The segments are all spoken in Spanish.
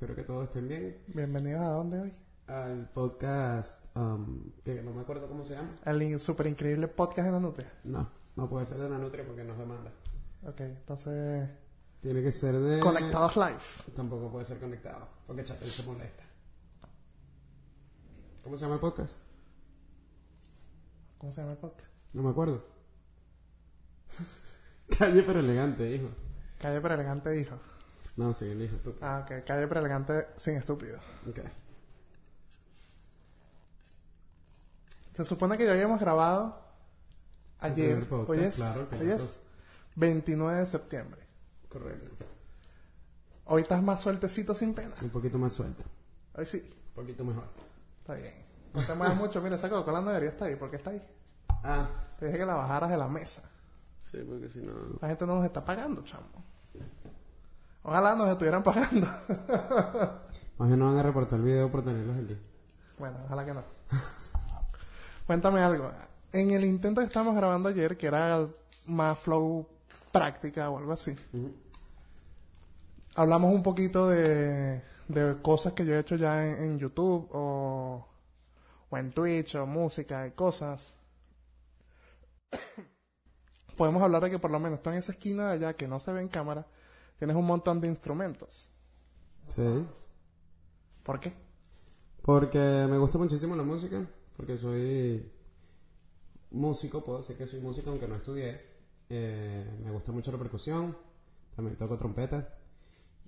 Espero que todos estén bien. Bienvenidos a dónde hoy? Al podcast, um, que no me acuerdo cómo se llama. Al super increíble podcast de Nanutria. No, no puede ser de Nanutria porque nos demanda. Ok, entonces. Tiene que ser de... Conectados live. Tampoco puede ser conectado, porque Chapel se molesta. ¿Cómo se llama el podcast? ¿Cómo se llama el podcast? No me acuerdo. Calle pero elegante, hijo. Calle pero elegante dijo. No, sí, el hijo tú. Ah, ok. Calle elegante sin estúpido. Ok. Se supone que ya habíamos grabado ayer. podcast, Hoy es, claro, hoy claro. es 29 de septiembre. Correcto. Hoy estás más sueltecito sin pena. Un poquito más suelto. Hoy sí. Un poquito mejor. Está bien. No te muevas mucho. Mira, esa Coca-Cola debería estar ahí. ¿Por qué está ahí? Ah. Te dije que la bajaras de la mesa. Sí, porque si no... La gente no nos está pagando, chamo. Ojalá nos estuvieran pagando. Más bien van a reportar el video por tenerlos aquí. bueno, ojalá que no. Cuéntame algo. En el intento que estábamos grabando ayer, que era más flow práctica o algo así, hablamos un poquito de, de cosas que yo he hecho ya en, en YouTube o, o en Twitch o música y cosas. Podemos hablar de que por lo menos tú en esa esquina de allá que no se ve en cámara, tienes un montón de instrumentos. Sí. ¿Por qué? Porque me gusta muchísimo la música, porque soy músico, puedo decir que soy músico aunque no estudié. Eh, me gusta mucho la percusión, también toco trompeta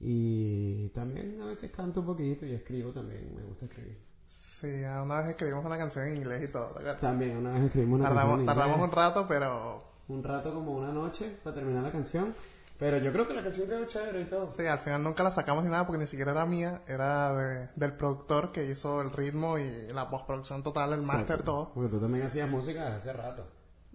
y también a veces canto un poquito y escribo también, me gusta escribir. Sí, a una vez escribimos una canción en inglés y todo. También una vez escribimos una Tardamos, canción en tardamos inglés, un rato, pero un rato como una noche para terminar la canción, pero yo creo que la canción quedó chévere y todo. sí, al final nunca la sacamos ni nada porque ni siquiera era mía, era de- del productor que hizo el ritmo y la postproducción total, el máster, todo. Porque tú también hacías música desde hace rato.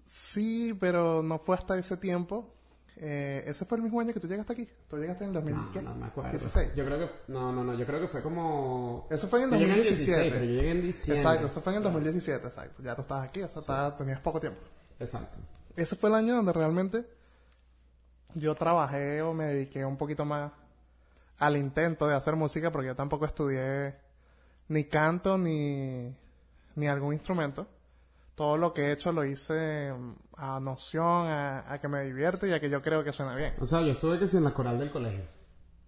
Sí, pero no fue hasta ese tiempo. Eh, ese fue el mismo año que tú llegaste aquí. Tú llegaste en el 2000, No, no me acuerdo. 16. Yo creo que no, no, no, yo creo que fue como Eso fue en el Yo llegué 2017. pero yo llegué en diciembre. Exacto, eso fue en el 2017, exacto. Ya tú estabas aquí, o sea, estabas- tenías poco tiempo. Exacto. Ese fue el año donde realmente yo trabajé o me dediqué un poquito más al intento de hacer música porque yo tampoco estudié ni canto ni, ni algún instrumento. Todo lo que he hecho lo hice mm, a noción, a, a que me divierte y a que yo creo que suena bien. O sea, yo estuve que sí en la coral del colegio.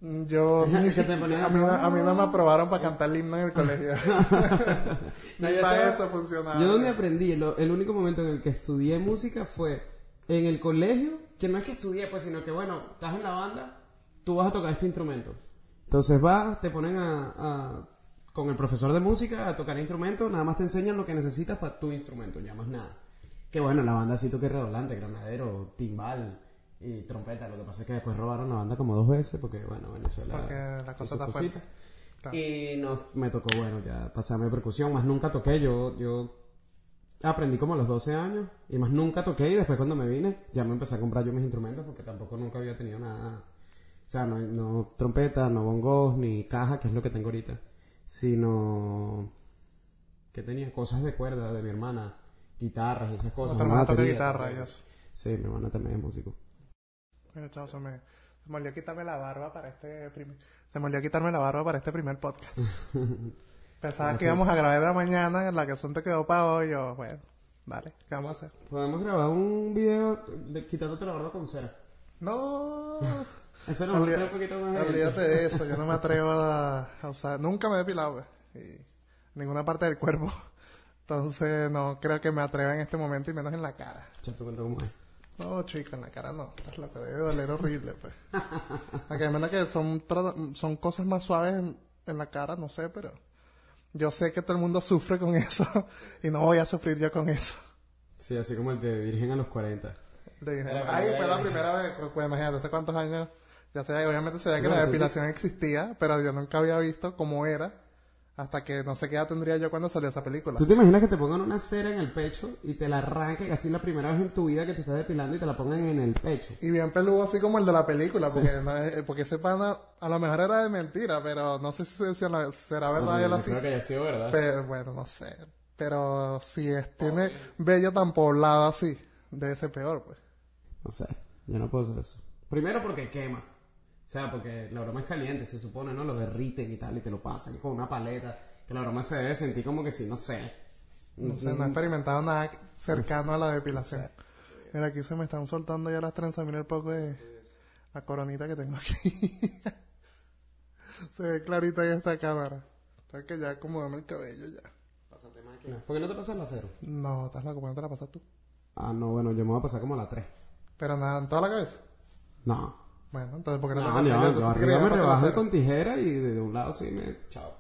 Mm, Yo ni ponían a, mí, no- a- mí no me aprobaron para cantar el himno en el colegio. No, Ni yo para estaba- eso funcionaba. Yo donde aprendí, lo- el único momento en el que estudié música fue en el colegio, que no es que estudié, pues, sino que, bueno, estás en la banda, tú vas a tocar este instrumento. Entonces vas, te ponen a, a- con el profesor de música a tocar instrumentos, nada más te enseñan lo que necesitas para tu instrumento, ya más nada. Que bueno, la banda sí toqué redoblante, granadero, timbal y trompeta. Lo que pasa es que después robaron la banda como dos veces, porque bueno, Venezuela... Porque la cosa está fuerte. Claro. Y no, me tocó, bueno, ya pasarme percusión, más nunca toqué, yo, yo aprendí como a los 12 años, y más nunca toqué, y después cuando me vine, ya me empecé a comprar yo mis instrumentos, porque tampoco nunca había tenido nada, o sea, no, no trompeta, no bongos, ni caja, que es lo que tengo ahorita, sino que tenía cosas de cuerda de mi hermana, guitarras y esas cosas. Otra hermana toca guitarra también. y eso. Sí, mi hermana también es músico. Bueno, chao, se me, se me olvidó quitarme la barba para este primer, se me olvidó quitarme la barba para este primer podcast. Pensaba que íbamos a grabar la mañana, en la que asunto quedó para hoy, o bueno, dale, ¿qué vamos a hacer? Podemos grabar un video de quitándote la barba con cera. No, Eso nos Olvida- un poquito más de olvídate de eso, yo no me atrevo a, a usar, nunca me he depilado, pues, y ninguna parte del cuerpo. Entonces no creo que me atreva en este momento y menos en la cara. Te cuento cómo es. No, chico, en la cara no. Estás loco, debe doler horrible, pues. Aunque a menos que son, son cosas más suaves en, en la cara, no sé, pero yo sé que todo el mundo sufre con eso y no voy a sufrir yo con eso. Sí, así como el de Virgen a los 40. Le dije, Era la ay, primera fue la vez". primera vez, pues, pues imagínate, hace cuántos años, ya sé, obviamente sabía que No, la depilación existía, pero yo nunca había visto cómo era hasta que no sé qué edad tendría yo cuando salió esa película. ¿Tú te imaginas que te pongan una cera en el pecho y te la arranquen así la primera vez en tu vida que te estás depilando y te la pongan en el pecho? Y bien peludo así como el de la película, porque, no porque ese pana a lo mejor era de mentira, pero no sé si, si la- será verdad él así. Creo que haya sido verdad. Pero bueno, no sé. Pero si es, tiene bello tan poblado así, debe ser peor, pues. No sé, yo no puedo hacer eso. Primero porque quema. Sea, porque la broma es caliente, se supone, ¿no? Lo derriten y tal, y te lo pasan con una paleta. Que la broma se debe sentir como que si, no sé. No sé, no he experimentado nada cercano a la depilación. Mira, aquí se me están soltando ya las trenzas. Mira el poco de la coronita que tengo aquí. se ve clarita ahí esta cámara. Sabes que ya acomodame el cabello ya. Pásate máquina. ¿Por qué no te pasas la cero? No, estás loco, ¿por qué no te la pasas tú? Ah, no, bueno, yo me voy a pasar como a la 3. Pero nada, en toda la cabeza. No. Bueno, entonces, ¿por qué no, te No, pasas? yo, Yo yo arriba me cero. con tijera y de, un lado sí me... Chao.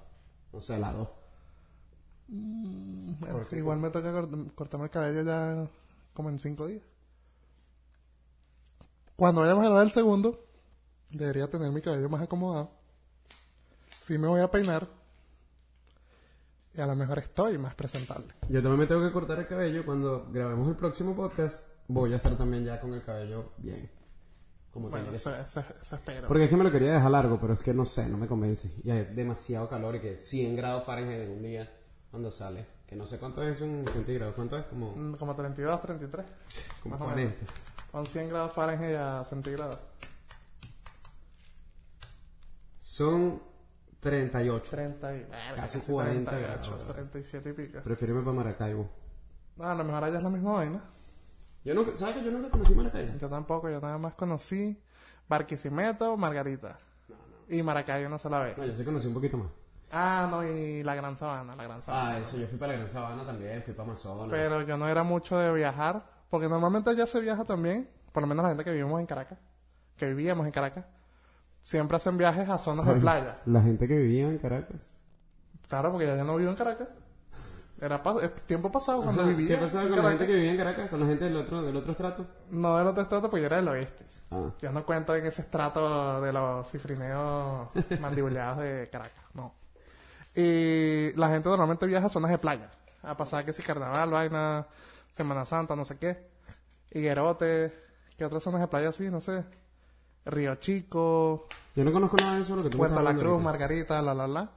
No sé, la 2. Bueno, igual me toca cort- cortarme el cabello ya como en cinco días. Cuando vayamos a dar el segundo, debería tener mi cabello más acomodado. Sí me voy a peinar. Y a lo mejor estoy más presentable. Yo también me tengo que cortar el cabello. Cuando grabemos el próximo podcast, voy a estar también ya con el cabello bien. Como Bueno, eso, eso, eso espero. Porque es que me lo quería dejar largo, pero es que no sé, no me convence. Y hay demasiado calor y que 100 grados Fahrenheit en un día cuando sale. Que no sé cuánto es en centígrados. ¿Cuánto es? Como, Mm, Como 32, 33. como más o 40. Con 100 grados Fahrenheit a centígrados. Son 38. 30 y... Casi 40 38, grados. 37 y pico. Prefiero irme para Maracaibo. No, a lo mejor allá es la misma vaina. Yo nunca, ¿Sabes que yo nunca conocí Maracaibo? Yo tampoco, yo nada más conocí Barquisimeto, Margarita. Y Maracaibo no se la ve. No, yo sí conocí un poquito más. Ah, no, y la Gran Sabana, la Gran Sabana. Ah, eso, yo fui para la Gran Sabana también, fui para Amazonas. Pero yo no era mucho de viajar, porque normalmente allá se viaja también, por lo menos la gente que vivimos en Caracas, que vivíamos en Caracas, siempre hacen viajes a zonas de playa. La gente que vivía en Caracas. Claro, porque ya yo no vivo en Caracas. Era pas- es tiempo pasado cuando Ajá, vivía ¿Qué pasaba con la gente que vivía en Caracas? ¿Con la gente del otro, del otro estrato? No del otro estrato, pues yo era del oeste. Ah. Yo no cuento en ese estrato de los cifrineos mandibuleados de Caracas, no. Y la gente normalmente viaja a zonas de playa, a pasar que si carnaval, vaina, Semana Santa, no sé qué. Higuerote, ¿qué otras zonas de playa así? No sé. Río Chico, Yo no conozco nada de eso, lo que tú Puerto La Cruz, ahorita. Margarita, la, la, la.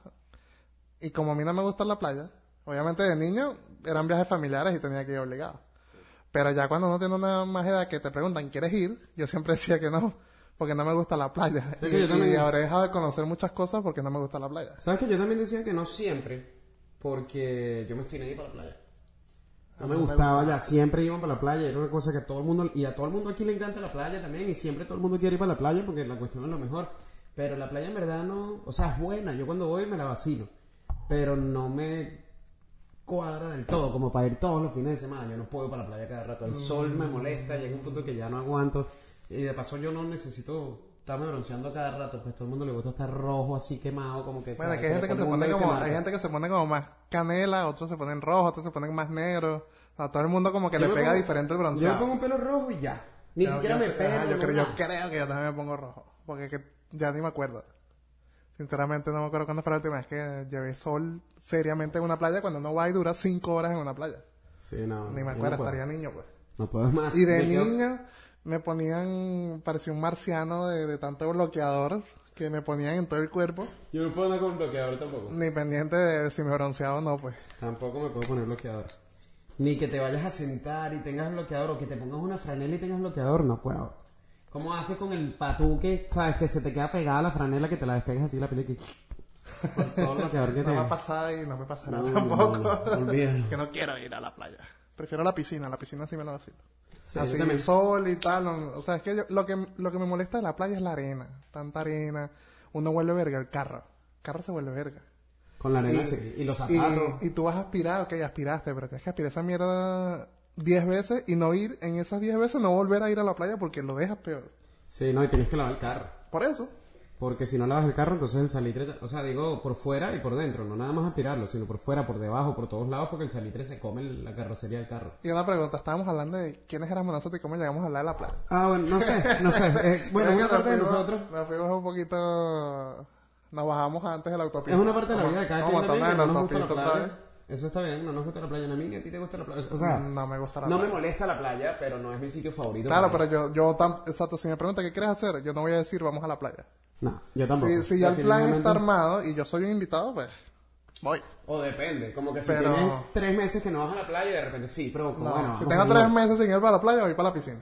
Y como a mí no me gusta la playa, obviamente de niño eran viajes familiares y tenía que ir obligado. Pero ya cuando no tiene una más edad que te preguntan, ¿quieres ir? Yo siempre decía que no, porque no me gusta la playa. Y, que yo también- y habré dejado de conocer muchas cosas porque no me gusta la playa. ¿Sabes que yo también decía que no siempre? Porque yo me estoy ahí para la playa. No me gustaba ya, siempre iban para la playa, era una cosa que todo el mundo, y a todo el mundo aquí le encanta la playa también, y siempre todo el mundo quiere ir para la playa porque la cuestión es lo mejor. Pero la playa en verdad no, o sea, es buena, yo cuando voy me la vacilo, pero no me cuadra del todo, como para ir todos los fines de semana, yo no puedo ir para la playa cada rato, el sol me molesta, llega un punto que ya no aguanto, y de paso yo no necesito estarme bronceando cada rato, pues todo el mundo le gusta estar rojo así quemado, como que... Bueno, ¿sabes? que hay gente que se pone como, hay gente que se pone como más canela, otros se ponen rojo, otros se ponen más negro. A todo el mundo como que Yo le pega pongo- diferente el Yo bronceado. me pongo un pelo rojo y ya. Ni Yo- siquiera yo me ajá, yo, yo creo que yo también me pongo rojo. Porque que ya ni me acuerdo. Sinceramente no me acuerdo cuándo fue la última vez que llevé sol seriamente en una playa cuando uno va y dura cinco horas en una playa. Sí, no. Ni me acuerdo, no puedo. estaría niño pues. No puedo más. Y de Me quedo- niño me ponían, parecía un marciano de, de tanto bloqueador que me ponían en todo el cuerpo. Yo no puedo andar con bloqueador tampoco. Ni pendiente de si me bronceaba o no pues. Tampoco me puedo poner bloqueador. Ni que te vayas a sentar y tengas bloqueador o que te pongas una franela y tengas bloqueador, no puedo. ¿Cómo haces con el patú que, sabes, que se te queda pegada la franela que te la despegas así la piel y que... Por todo el bloqueador que No me ha te... pasado y no me pasará No, tampoco. no, que no quiero ir a la playa. Prefiero la piscina, la piscina sí me la vacilo. Sí, Así yo también. sol y tal, o sea, es que yo- lo que lo que me molesta de la playa es la arena, tanta arena, uno vuelve verga el carro, el carro se vuelve verga. Con la arena Y- sí. Y los Y, zapatos. y tú vas a aspirar, ok, aspiraste, pero tienes que aspirar esa mierda 10 veces y no ir en esas 10 veces, no volver a ir a la playa porque lo dejas peor. Sí, no, y tienes que lavar el carro. Por eso. Porque si no lavas el carro, entonces el salitre, o sea, digo por fuera y por dentro, no nada más aspirarlo, sino por fuera, por debajo, por todos lados, porque el salitre se come la carrocería del carro. Y una pregunta, estábamos hablando de quiénes éramos nosotros y cómo llegamos a hablar de la playa. Ah, bueno, no sé, no sé. eh, bueno, Es una parte de nosotros. Nos fuimos un poquito. Nos bajamos antes de la autopista. Es una parte de la vida de cada quien también, que tomar la autopista otra. Eso está bien, no nos gusta la playa. A mí ni a ti te gusta la playa. O sea, no me gusta la no me molesta la playa, pero no es mi sitio favorito. Claro, pero yo, yo tam- exacto, si me preguntan qué quieres hacer, yo no voy a decir vamos a la playa. No, yo tampoco. Si, si ya el plan está armado y yo soy un invitado, pues voy. O depende, como que si Pero- tienes tres meses que no vas a la playa y de repente sí, pero como No, bueno. si tengo tres meses sin ir para la playa, voy para la piscina.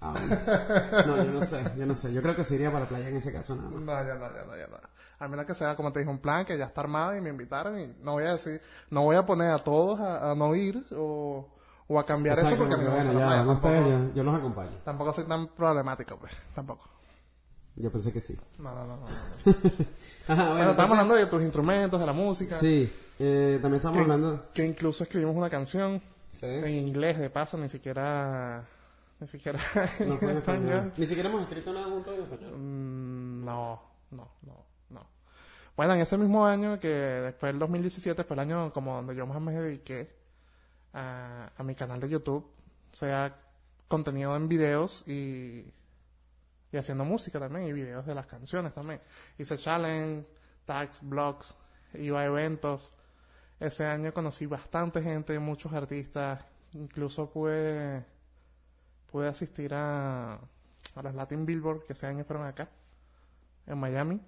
Ah, bueno. No, yo no sé, yo no sé. Yo creo que se iría para la playa en ese caso nada más. No, ya no, ya no, ya no. Al menos que sea, como te dije, un plan que ya está armado y me invitaron y no voy a decir, no voy a poner a todos a, a no ir o, o a cambiar eso Exacto, no porque, me bueno, ya, no ustedes, Tampoco, yo, yo los acompaño. tampoco soy tan problemático, pues, tampoco. Yo pensé que sí. No, no, no. no. Ajá, Bueno, bueno, estamos hablando de tus instrumentos, de la música. Sí, eh, también estamos que, hablando... que incluso escribimos una canción Sí. en inglés, de paso, ni siquiera, ni siquiera No fue en español. Ni siquiera hemos escrito nada juntos en español. Mm, No, no, no, no. Bueno, en ese mismo año que después del 2017 fue el año como donde yo más me dediqué a, a mi canal de YouTube, o sea, contenido en videos y, y haciendo música también y videos de las canciones también. Hice challenge, tags, blogs, iba a eventos. Ese año conocí bastante gente, muchos artistas, incluso pude pude asistir a, a los Latin Billboard que ese año fueron acá, en Miami.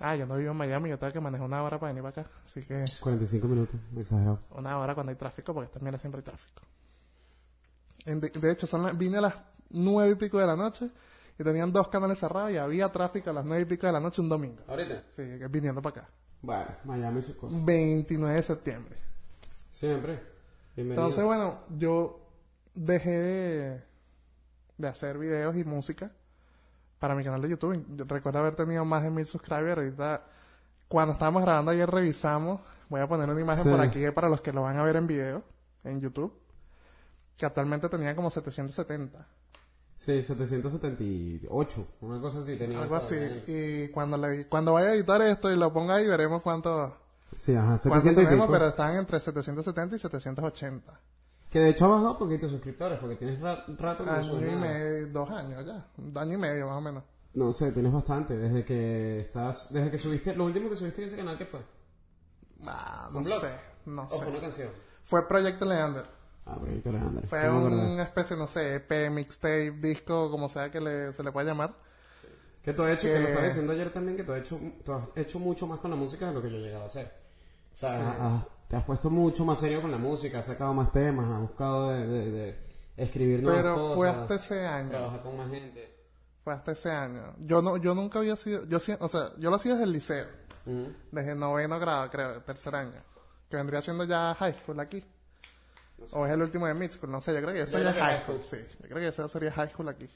Ah, yo no vivo en Miami, yo tengo que manejar una hora para venir para acá. Así que 45 minutos, exagerado. una hora cuando hay tráfico, porque también siempre hay tráfico. De, de hecho, son las- vine a las nueve y pico de la noche y tenían dos canales cerrados y había tráfico a las nueve y pico de la noche un domingo. ¿Ahorita? Sí, viniendo para acá. Bueno, Miami sus cosas. 29 de septiembre. Siempre. Bienvenido. Entonces, bueno, yo dejé de, de hacer videos y música para mi canal de YouTube. Yo recuerdo haber tenido más de mil subscribers. Ahorita, cuando estábamos grabando ayer, revisamos. Voy a poner una imagen Sí. por aquí para los que lo van a ver en video, en YouTube. Que actualmente tenía como 770. Sí, 778, una cosa así tenía. Algo así. Y cuando, le, cuando vaya a editar esto y lo ponga ahí, veremos cuánto, Sí, ajá, cuánto 700 y tenemos, pero están entre 770 y 780. Que de hecho ha bajado poquito suscriptores, porque tienes ra- rato que Año y medio, dos años ya. Un año y medio más o menos. No sé, tienes bastante. Desde que estás, desde que subiste, lo último que subiste en ese canal, ¿qué fue? Ah, no sé, no ¿O fue una canción? Fue Proyecto Leander. Ah, Proyecto Alejandro. Fue una especie, no sé, EP, mixtape, disco, como sea que le, se le pueda llamar. Que tú has hecho, que... que- lo estaba diciendo ayer también, que tú has, hecho, tú has hecho mucho más con la música de lo que yo he llegado a hacer. O sea, has- te has puesto mucho más serio con la música, has sacado más temas, has buscado de, de- de escribir nuevas Pero cosas. fue hasta ese año. Trabajar con más gente. Fue hasta ese año. Yo no, yo nunca había sido, yo o sea, yo lo hacía desde el liceo. Desde noveno grado, creo, tercer año. Que vendría siendo ya high school aquí. O es el último de mid school, no sé, yo creo que eso ya es high school, sí. Yo creo que eso sería high school aquí.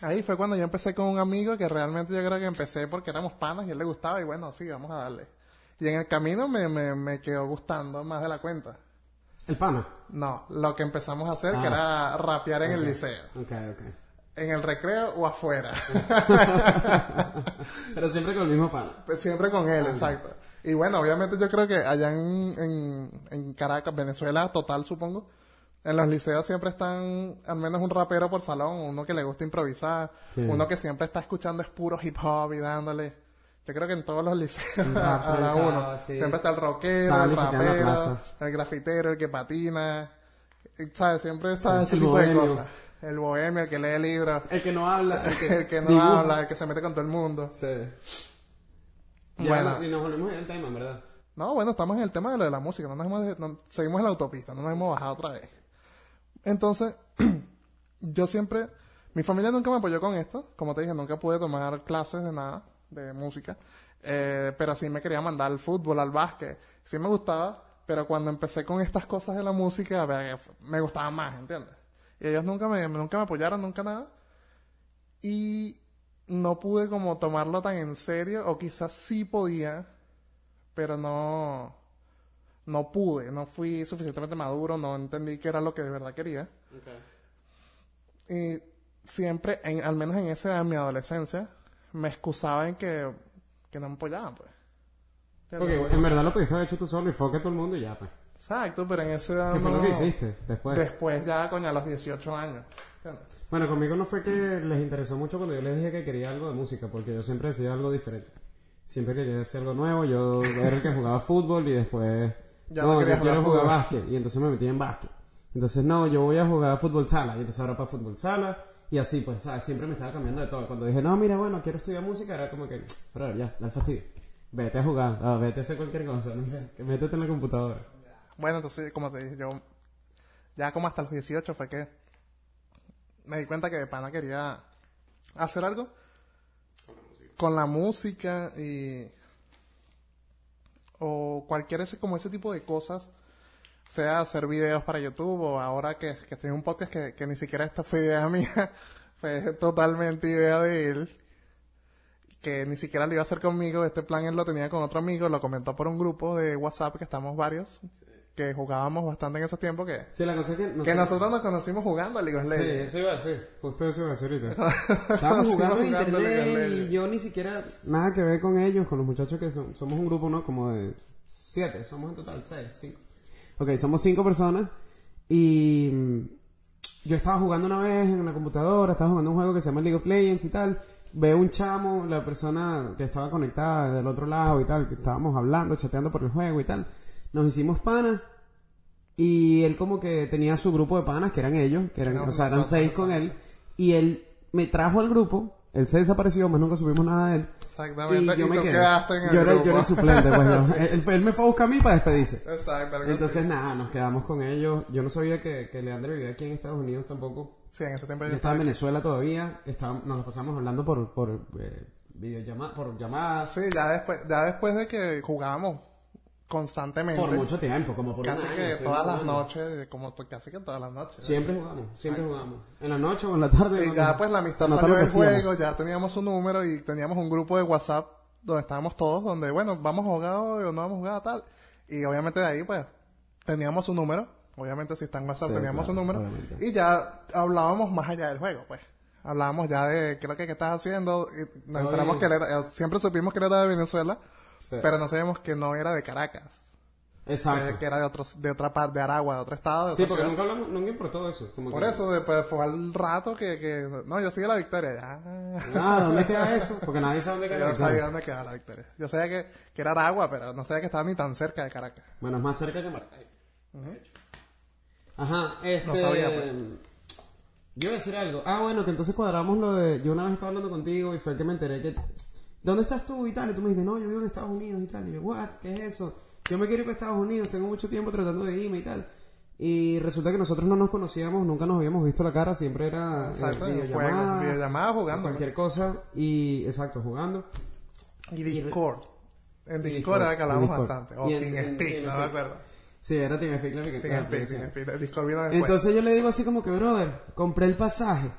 Ahí fue cuando yo empecé con un amigo que realmente yo creo que empecé porque éramos panas y él le gustaba y bueno, sí, vamos a darle. Y en el camino me, me, me quedó gustando más de la cuenta. El pana. No, lo que empezamos a hacer que Ah. era rapear en el liceo. Ok, ok. En el recreo o afuera. Pero siempre con el mismo pana. Pues siempre con él, exacto. Y bueno, obviamente yo creo que allá en, en, en Caracas, Venezuela, total supongo, en los liceos siempre están al menos un rapero por salón, uno que le gusta improvisar, Sí. uno que siempre está escuchando es puro hip hop y dándole. Yo creo que en todos los liceos habrá uno. sí. Siempre está el rockero, el rapero, el grafitero, el que patina. ¿Sabes? Siempre está Sí, ese tipo de cosas. El bohemio, el que lee libros, El que no habla. El que, el que no dibuja. habla, el que se mete con todo el mundo. Sí. Ya, Bueno. y nos volvemos en el tema, verdad. No, bueno, estamos en el tema de lo de la música, no nos hemos, no- seguimos en la autopista, no nos hemos bajado otra vez. Entonces, yo siempre, mi familia nunca me apoyó con esto, como te dije, nunca pude tomar clases de nada, de música, eh, pero sí me quería mandar al fútbol, al básquet, sí me gustaba, pero cuando empecé con estas cosas de la música, me gustaba más, ¿entiendes? Y ellos nunca me, nunca me apoyaron, nunca nada, y no pude como tomarlo tan en serio, o quizás sí podía, pero no no pude, no fui suficientemente maduro, no entendí qué era lo que de verdad quería. Y siempre, en, al menos en esa edad de mi adolescencia, me excusaba en que, que no me apoyaban, pues. Porque en verdad lo pudiste haber hecho tú solo y fue que todo el mundo y ya, pues. Exacto, pero en esa edad ¿Qué fue no- lo que hiciste después? Después ya, coño, a los 18 años. Bueno, conmigo no fue que les interesó mucho cuando yo les dije que quería algo de música, porque yo siempre decía algo diferente. Siempre quería hacer algo nuevo, yo era el que jugaba fútbol y después... Ya no, no quería yo quiero jugar básquet, y entonces me metí en básquet. Entonces, no, yo voy a jugar fútbol sala, y entonces ahora para fútbol sala, y así, pues, ¿sabes? Siempre me estaba cambiando de todo. Cuando dije, no, mira, bueno, quiero estudiar música, era como que, pero ya, da el fastidio. Vete a jugar, ah, vete a hacer cualquier cosa, no sé, métete en la computadora. Bueno, entonces, como te dije, yo ya como hasta los 18 fue que me di cuenta que de pana quería hacer algo con la música y o cualquier ese como ese tipo de cosas sea hacer videos para YouTube o ahora que, que estoy en un podcast que, que ni siquiera esta fue idea mía fue totalmente idea de él que ni siquiera lo iba a hacer conmigo este plan él lo tenía con otro amigo lo comentó por un grupo de WhatsApp que estamos varios que jugábamos bastante en esos tiempos que Sí, la cosa es que... que nosotros- nosotros nos conocimos jugando a League of Sí, Legends. eso iba a decir. Justo eso iba a decir ahorita. Estábamos jugando en jugando League of internet y yo ni siquiera... Nada que ver con ellos, con los muchachos que son... Somos un grupo, ¿no? Como de siete. Somos en total seis, cinco. Ok, somos cinco personas y... mm, Yo estaba jugando una vez en una computadora, estaba jugando un juego que se llama League of Legends y tal. Veo un chamo, la persona que estaba conectada del otro lado y tal, que estábamos hablando, chateando por el juego y tal. Nos hicimos panas y él como que tenía su grupo de panas, que eran ellos, que eran, No, o sea, eran nosotros, seis con él. Y él me trajo al grupo, él se desapareció, más nunca supimos nada de él. Exactamente. Y yo y me quedé. yo, era, yo era el suplente, pues. yo- él, él me fue a buscar a mí para despedirse. Algo Entonces, nada, nos quedamos con ellos. Yo no sabía que, que Leandro vivía aquí en Estados Unidos tampoco. Sí, en ese tiempo yo Yo estaba estaba en Venezuela todavía. Estábamos, nos lo pasamos hablando por, por eh, videollama- por llamadas. Sí, ya después, ya después de que jugábamos constantemente. Por mucho tiempo, como por un Casi año que todas las noches, como casi que todas las noches. Siempre jugamos, siempre jugamos. En la noche o en la tarde. Y ¿no? ya pues la amistad salió del juego, ya teníamos un número y teníamos un grupo de WhatsApp donde estábamos todos, donde bueno, vamos a jugar hoy o no vamos a jugar tal. Y obviamente de ahí pues teníamos un número, obviamente si está en WhatsApp Sí, teníamos claro, un número. obviamente. Y ya hablábamos más allá del juego, pues. Hablábamos ya de qué es lo que, que estás haciendo. Y nos enteramos que él era- siempre supimos que él era de Venezuela, Sí. pero no sabíamos que no era de Caracas. Exacto. eh, que era de otros, de otra parte, de Aragua, de otro estado. De Sí, porque ciudad. nunca hablamos, nunca importó eso. Como Por que- eso, después fue al rato que, que, no, yo sigo la victoria, ya. Ah, ¿dónde queda eso? Porque nadie sabe dónde Yo queda no eso. sabía dónde quedaba la victoria. Yo sabía que, que era Aragua, pero no sabía que estaba ni tan cerca de Caracas. Bueno, es más cerca que Maracay. Ajá, este... No sabía, pues. Yo iba a decir algo. Ah, bueno, que entonces cuadramos lo de... Yo una vez estaba hablando contigo y fue que me enteré que... ¿Dónde estás tú y tal? Y tú me dijiste, no, yo vivo en Estados Unidos y tal. Y yo, what, ¿qué es eso? Yo me quiero ir para Estados Unidos, tengo mucho tiempo tratando de irme y tal. Y resulta que nosotros no nos conocíamos, nunca nos habíamos visto la cara, siempre era eh, Exacto, en videollamada, juegos, videollamada jugando. cualquier cosa. Y, exacto, jugando. Y Discord. En Discord era que Discord. bastante. O TeamSpeak, no me TeamSpeak. acuerdo. Sí, era Team Speak la TeamSpeak. TeamSpeak. Discord vino después. Entonces yo le digo así como que, brother, compré el pasaje.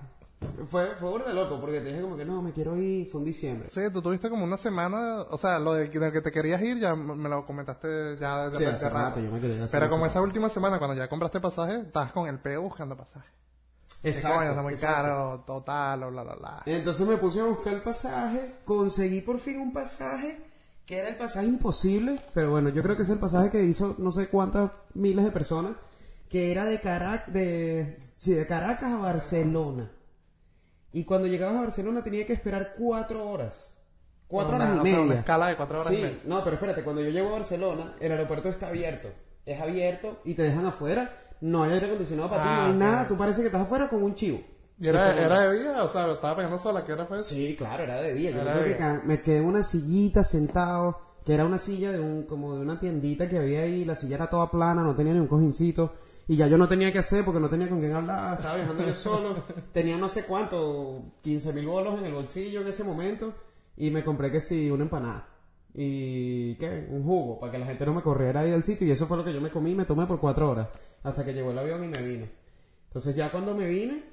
Fue, fue burda de loco, porque te dije como que no, me quiero ir, fue en diciembre. Sí, tú tuviste como una semana, o sea, lo de, de que te querías ir ya me lo comentaste ya desde Sí, hace rato, yo me quería ir hace Pero como esa última semana, cuando ya compraste pasaje, estabas con el peo buscando pasaje. Exacto. Coño, está muy exacto. caro, total, o bla, bla, bla. Entonces me puse a buscar el pasaje, conseguí por fin un pasaje que era el pasaje imposible, pero bueno, yo creo que es el pasaje que hizo no sé cuántas miles de personas, que era de Caracas, de, sí, de Caracas a Barcelona. Y cuando llegabas a Barcelona tenía que esperar cuatro horas. Cuatro Una- horas y o sea, media. una escala de cuatro horas y Sí, media. no, pero espérate, cuando yo llego a Barcelona, el aeropuerto está abierto. Es abierto y te dejan afuera. No hay aire acondicionado para ti, Ah, no hay ok. nada. Tú parece que estás afuera con un chivo. ¿Y era, era de día? O sea, estaba pegando sola, ¿qué hora fue? Sí, claro, era de día. Yo creo que día. me quedé en una sillita sentado, que era una silla de un, como de una tiendita que había ahí, la silla era toda plana, no tenía ni un cojincito, y ya yo no tenía que hacer porque no tenía con quién hablar, estaba viajando yo solo, tenía no sé cuánto, 15 mil bolos en el bolsillo en ese momento, y me compré que sí, una empanada. Y, ¿qué? Un jugo, para que la gente no me corriera ahí del sitio, y eso fue lo que yo me comí y me tomé por cuatro horas, hasta que llegó el avión y me vine. Entonces ya cuando me vine,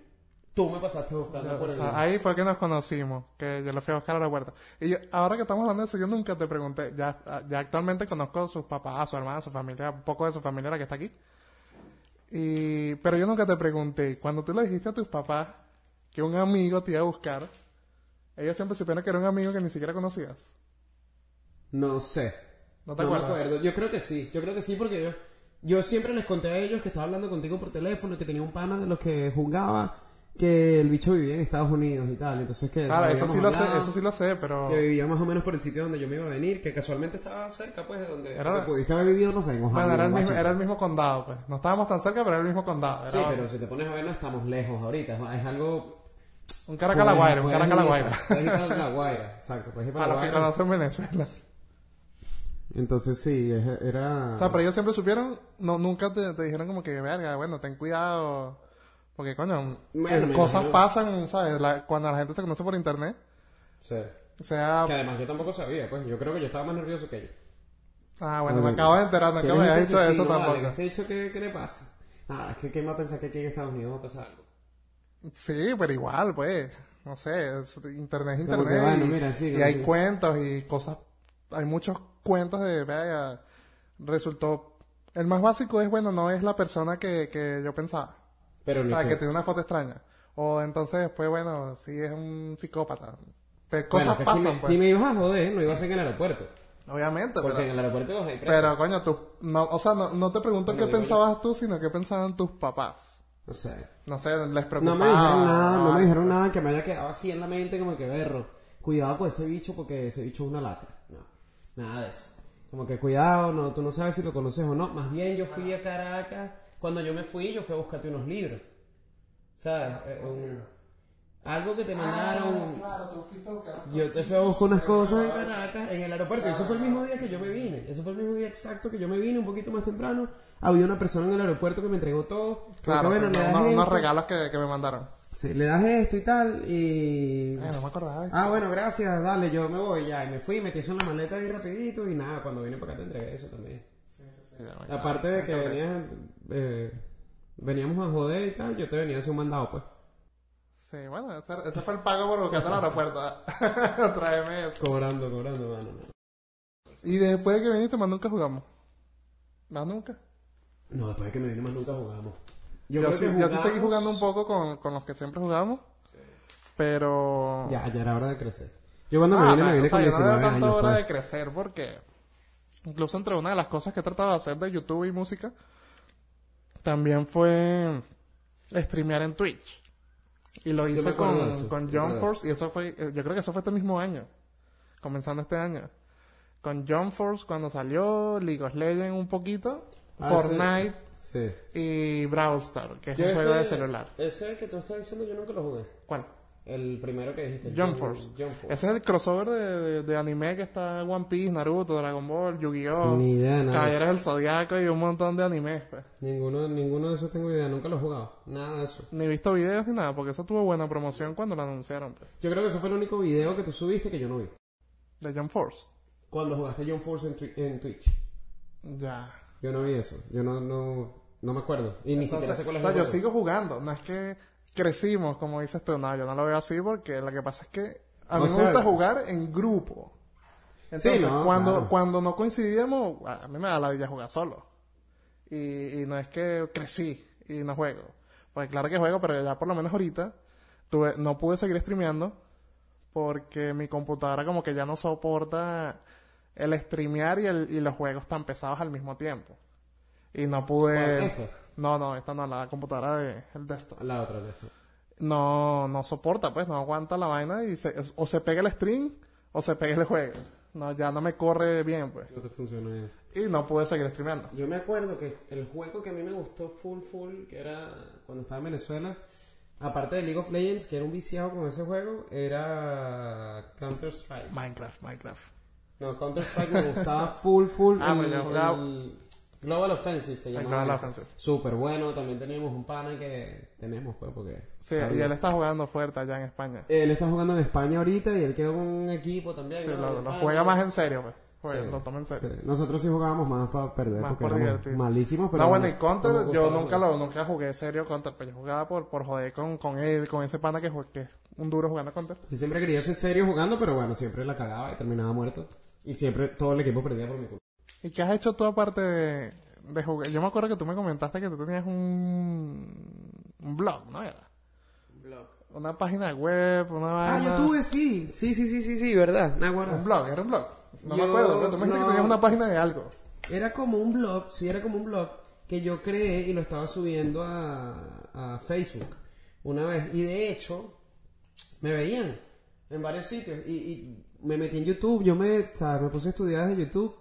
tú me pasaste buscando por el... ahí fue que nos conocimos, que yo lo fui a buscar al aeropuerto. Y yo- ahora que estamos hablando de eso, yo nunca te pregunté, ya, ya actualmente conozco a sus papás, a su hermana, a su familia, un poco de su familia la que está aquí. Y, pero yo nunca te pregunté, cuando tú le dijiste a tus papás que un amigo te iba a buscar, ellos siempre supieron que era un amigo que ni siquiera conocías. No sé. ¿No te me acuerdas? acuerdo. Yo creo que sí. Yo creo que sí porque yo, yo siempre les conté a ellos que estaba hablando contigo por teléfono, que tenía un pana de los que jugaba, que el bicho vivía en Estados Unidos y tal. Entonces que Claro, eso sí lo sé, eso sí lo sé, pero... Que vivía más o menos por el sitio donde yo me iba a venir, que casualmente estaba cerca, pues, de donde Era- donde pudiste haber vivido, no sé, en Ohio, Bueno, era el, mismo, era el mismo condado, pues. No estábamos tan cerca, pero era el mismo condado. Era Sí, pero si te pones a ver, no estamos lejos ahorita. Es algo... Un Caracas a la Guaira, un Caracas a la Guaira. Puedes ir para la Guaira, exacto. Puedes ir para la los que conocen Venezuela. Entonces sí, era... O sea, pero ellos siempre supieron, no, nunca te, te dijeron como que, verga, bueno, ten cuidado. Porque, coño, Bueno, eh, cosas imagino. pasan, ¿sabes? La- cuando la gente se conoce por internet, Sí. o sea... Que además yo tampoco sabía, pues. Yo creo que yo estaba más nervioso que ellos. Ah, bueno, me Bueno, acabo de enterar, no que me ¿Tienes hayas este dicho sí, eso no, vale, tampoco. que te he dicho que, ¿qué le pasa? Nada, es que ¿quién va a pensar que aquí en Estados Unidos va a pasar algo? Sí, pero igual, pues, no sé, es- internet es Como que, internet bueno, y, mira, sí, y hay que- cuentos y cosas, hay muchos cuentos de, vea, resultó, el más básico es, bueno, no es la persona que, que yo pensaba, Pero ah, que- que tiene una foto extraña, o entonces después, bueno, sí es un psicópata, Pero Bueno, cosas que pasan, si, me, pues. si me ibas a joder, no iba a ser en el aeropuerto. obviamente, Porque en pero, el aeropuerto los hay presos. pero coño, tú, no, o sea, no, no te pregunto Bueno, qué digo yo. pensabas tú, sino qué pensaban tus papás. No sé. No sé, les preocupaba. No me dijeron nada, no me dijeron nada que me haya quedado así en la mente como que berro. Cuidado con ese bicho porque ese bicho es una lata. No, nada de eso. Como que cuidado, no, tú no sabes si lo conoces o no. Más bien yo fui a Caracas, cuando yo me fui yo fui a buscarte unos libros. ¿Sabes? Eh, un- algo que te mandaron. Claro, tú fuiste a buscar. Yo te fui a buscar unas cosas en Caracas, en el aeropuerto. Y eso fue el mismo día que yo me vine. Eso fue el mismo día exacto que yo me vine, un poquito más temprano. Había una persona en el aeropuerto que me entregó todo. Claro, Porque, sí, le das unos, regalos que, que me mandaron. Sí, le das esto y tal. Y. Ay, no me acordaba. Ah, bueno, gracias, dale, yo me voy ya. Y me fui, metí eso en la maleta ahí rapidito. Y nada, cuando vine para acá te entregué eso también. Sí, ya me- Aparte de que venías, eh, veníamos a joder y tal, yo te venía a hacer un mandado, pues. Sí, bueno, ese, ese fue el pago por buscarte al aeropuerto. Tráeme eso. Cobrando, cobrando, mano. Y después de que viniste, más nunca jugamos. Más nunca. No, después de que me vine más nunca jugamos. Yo, sí, que yo sí seguí jugando un poco con, con los que siempre jugamos. Pero. Ya, ya era hora de crecer. Yo cuando Ah, me vine, me vine o sea, con yo no veo 19 tanta años. hora pues. de crecer porque incluso entre una de las cosas que he tratado de hacer de YouTube y música también fue streamear en Twitch. Y lo hice con, de eso, con John de Force y eso fue, eh, yo creo que eso fue este mismo año, comenzando este año. Con John Force cuando salió, League of Legends un poquito, Ah, Fortnite Sí. y Brawl Stars, que es un juego de este- celular. Ese que tú estás diciendo yo nunca lo jugué. ¿Cuál? El primero que dijiste. Jump Force. Jump Force. Ese es el crossover de, de- de anime que está One Piece, Naruto, Dragon Ball, Yu-Gi-Oh! Ni idea, nada. Caballeros del Zodiaco y un montón de animes. Pues. Ninguno, ninguno de esos tengo idea, nunca lo he jugado. Nada de eso. Ni visto videos ni nada, porque eso tuvo buena promoción cuando lo anunciaron. Pues. Yo creo que eso fue el único video que tú subiste que yo no vi. De Jump Force. Cuando jugaste Jump Force en, Twi- en Twitch. Ya. Yo no vi eso. Yo no, no, no me acuerdo. Y ni siquiera sé cuál es o sea, el yo juego. sigo jugando. No es que crecimos, como dices tú. No, yo no lo veo así porque lo que pasa es que a O mí me sea- gusta jugar en grupo. Entonces, no, cuando, claro. cuando no coincidíamos, a mí me da la idea jugar solo. Y, y no es que crecí y no juego. Pues claro que juego, pero ya por lo menos ahorita tuve, no pude seguir streameando porque mi computadora como que ya no soporta el streamear y, el, y los juegos tan pesados al mismo tiempo. Y no pude... No, no, esta no, la computadora de el desktop. La otra de eso. No, no soporta, pues, no aguanta la vaina y se, o se pega el stream o se pega el juego. No, ya no me corre bien, pues. No te funciona bien. Y no pude seguir streameando. Yo me acuerdo que el juego que a mí me gustó full full, que era cuando estaba en Venezuela, aparte de League of Legends, que era un viciado con ese juego, era Counter Strike. Minecraft, Minecraft. No, Counter Strike me gustaba full full. Ah, el, pues yo jugaba- el Global Offensive se El llamaba. Global. Offensive. Súper bueno. También teníamos un pana que tenemos, pues, porque. Sí, y él está jugando fuerte allá en España. Él está jugando en España ahorita y él quedó con un equipo también. Sí, ¿no? lo, lo juega más en serio, pues. Juega, Sí, lo toma en serio. sí. Nosotros sí jugábamos más para perder Más porque por éramos malísimos, pero no, bueno, y Counter, yo nunca lo, nunca jugué serio Counter, pero yo jugaba por, por joder con, con él, con ese pana que, que es un duro jugando Counter. Yo siempre quería ser serio jugando, pero bueno, siempre la cagaba y terminaba muerto. Y siempre todo el equipo perdía por mi culpa. ¿Y qué has hecho tú aparte de, de jugar? Yo me acuerdo que tú me comentaste que tú tenías un, un blog, ¿no era? Una página web, una Ah, yo tuve, sí. Sí, sí, sí, sí, sí, verdad. Nah, guarda. Un blog, era un blog. No me acuerdo, pero tú me dijiste no. que tenías una página de algo. Era como un blog, sí, era como un blog que yo creé y lo estaba subiendo a, a Facebook una vez. Y de hecho, me veían en varios sitios. Y, y me metí en YouTube, yo me, o sea, me puse a estudiar desde YouTube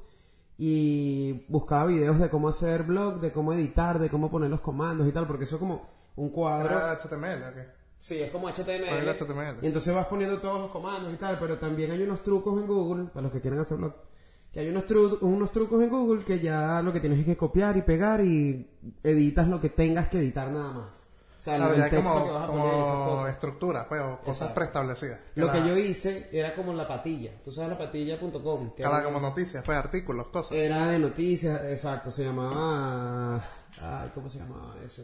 y buscaba videos de cómo hacer blog, de cómo editar, de cómo poner los comandos y tal, porque eso es como un cuadro. Era HTML, ¿o qué? Sí, es como HTML. Ah, HTML. Y entonces vas poniendo todos los comandos y tal, pero también hay unos trucos en Google, para los que quieran hacer blog, que hay unos, tru- unos trucos en Google que ya lo que tienes es que copiar y pegar y editas lo que tengas que editar nada más. O sea, el hay texto como, que vas a como poner y esas cosas. estructura, pues, o cosas Exacto. preestablecidas. Lo que yo hice era como la patilla. Tú sabes la patilla.com. era- como noticias, pues, artículos, cosas. Era de noticias, exacto, se llamaba... Ay, ¿cómo se llamaba eso?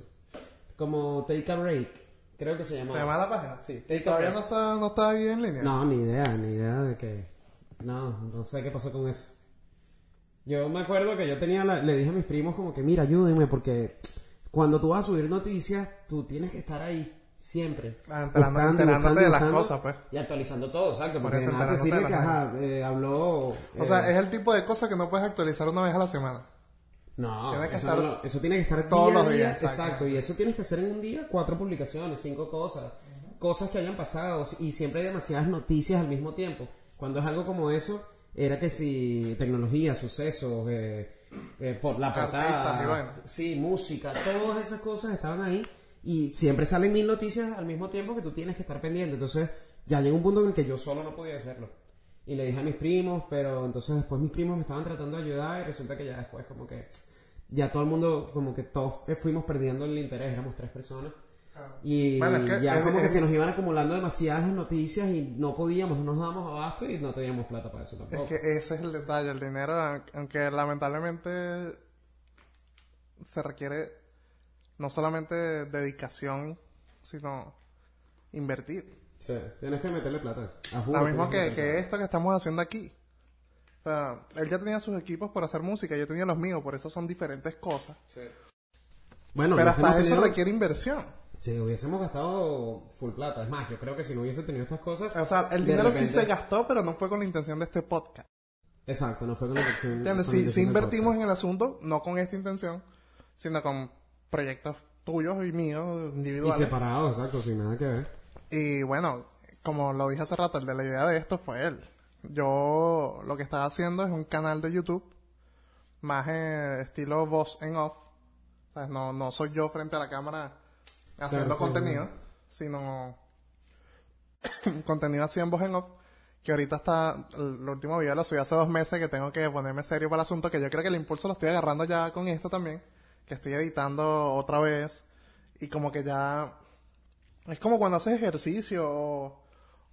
Como Take a Break, creo que se ¿Se llamaba. llama la página? Sí, ¿Y Take a todavía Break. no está, no está ahí en línea? No, ni idea, ni idea de que... No, no sé qué pasó con eso. Yo me acuerdo que yo tenía, la- le dije a mis primos como que, mira, ayúdenme porque cuando tú vas a subir noticias, tú tienes que estar ahí siempre. Ah, enterando- Buscando y enterándote de las cosas, pues. Y actualizando todo, exacto, porque eso, de nada te sirve que, ajá, eh, habló... O sea, es el tipo de cosas que no puedes actualizar una vez a la semana. No, Tiene que eso, estar no- eso tiene que estar todos día los día, días, exacto. exacto. Y eso tienes que hacer en un día cuatro publicaciones, cinco cosas, cosas que hayan pasado y siempre hay demasiadas noticias al mismo tiempo. Cuando es algo como eso, era que si tecnología, sucesos, eh, eh, por la portada, sí, música, todas esas cosas estaban ahí y siempre salen mil noticias al mismo tiempo que tú tienes que estar pendiente. Entonces ya llegó un punto en el que yo solo no podía hacerlo. Y le dije a mis primos, pero entonces después mis primos me estaban tratando de ayudar y resulta que ya después como que ya todo el mundo, como que todos fuimos perdiendo el interés, éramos tres personas. Y Bueno, es que ya es- como que es- se nos iban acumulando demasiadas noticias y no podíamos, no nos dábamos abasto y no teníamos plata para eso Es tampoco. que ese es el detalle, el dinero, aunque lamentablemente se requiere no solamente dedicación, sino invertir. Sí, tienes que meterle plata. Lo mismo que, que esto que estamos haciendo aquí. O sea, él ya tenía sus equipos para hacer música, yo tenía los míos, por eso son diferentes cosas. Bueno, Pero hasta eso tenido- requiere inversión. Sí, hubiésemos gastado full plata. Es más, yo creo que si no hubiese tenido estas cosas... O sea, el dinero repente- sí se gastó, pero no fue con la intención de este podcast. Exacto, no fue con la intención... ¿Entiendes? Si, si invertimos podcast. en el asunto, no con esta intención, sino con proyectos tuyos y míos, Y individuales. separados, exacto, sin nada que ver. Y bueno, como lo dije hace rato, el de la idea de esto fue él. Yo lo que estaba haciendo es un canal de YouTube, más eh, estilo voz en off. O sea, no, no soy yo frente a la cámara haciendo sí, contenido, sino contenido así en voz en off. Que ahorita está, el último video lo subí hace dos meses, que tengo que ponerme serio para el asunto, que yo creo que el impulso lo estoy agarrando ya con esto también, que estoy editando otra vez, y como que ya es como cuando haces ejercicio o,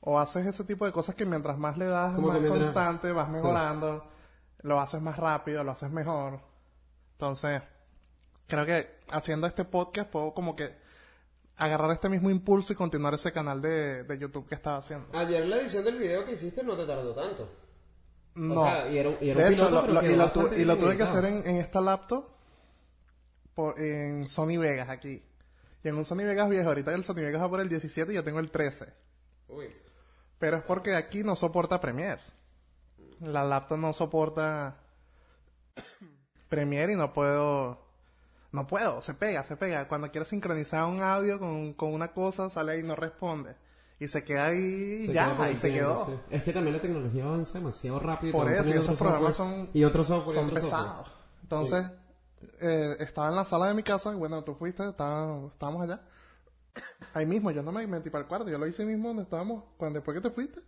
o haces ese tipo de cosas que mientras más le das Como más mientras- constante, vas Sí. mejorando, lo haces más rápido, lo haces mejor. Entonces, creo que haciendo este podcast puedo como que agarrar este mismo impulso y continuar ese canal de, de YouTube que estaba haciendo. Ayer la edición del video que hiciste no te tardó tanto. No. sea, y era y era un de hecho, piloto, lo, y lo, tuve, y lo bien tuve que hacer en, en esta laptop por, en Sony Vegas aquí. Y en un Sony Vegas viejo, ahorita el Sony Vegas va por el 17 y yo tengo el 13. Uy. Pero es porque aquí no soporta Premiere. La laptop no soporta Premiere y no puedo... No puedo, se pega, se pega. Cuando quiero sincronizar un audio con, con una cosa, sale ahí y no responde. Y se queda ahí Se ya, se quedó. sí. Es que también la tecnología avanza demasiado rápido. y Por eso, y esos programas son- Y otro software. y Son software. pesados. Entonces, eh, estaba en la sala de mi casa, bueno, tú fuiste, estábamos allá. Ahí mismo, yo no me metí para el cuarto, yo lo hice mismo donde estábamos, cuando después que te fuiste.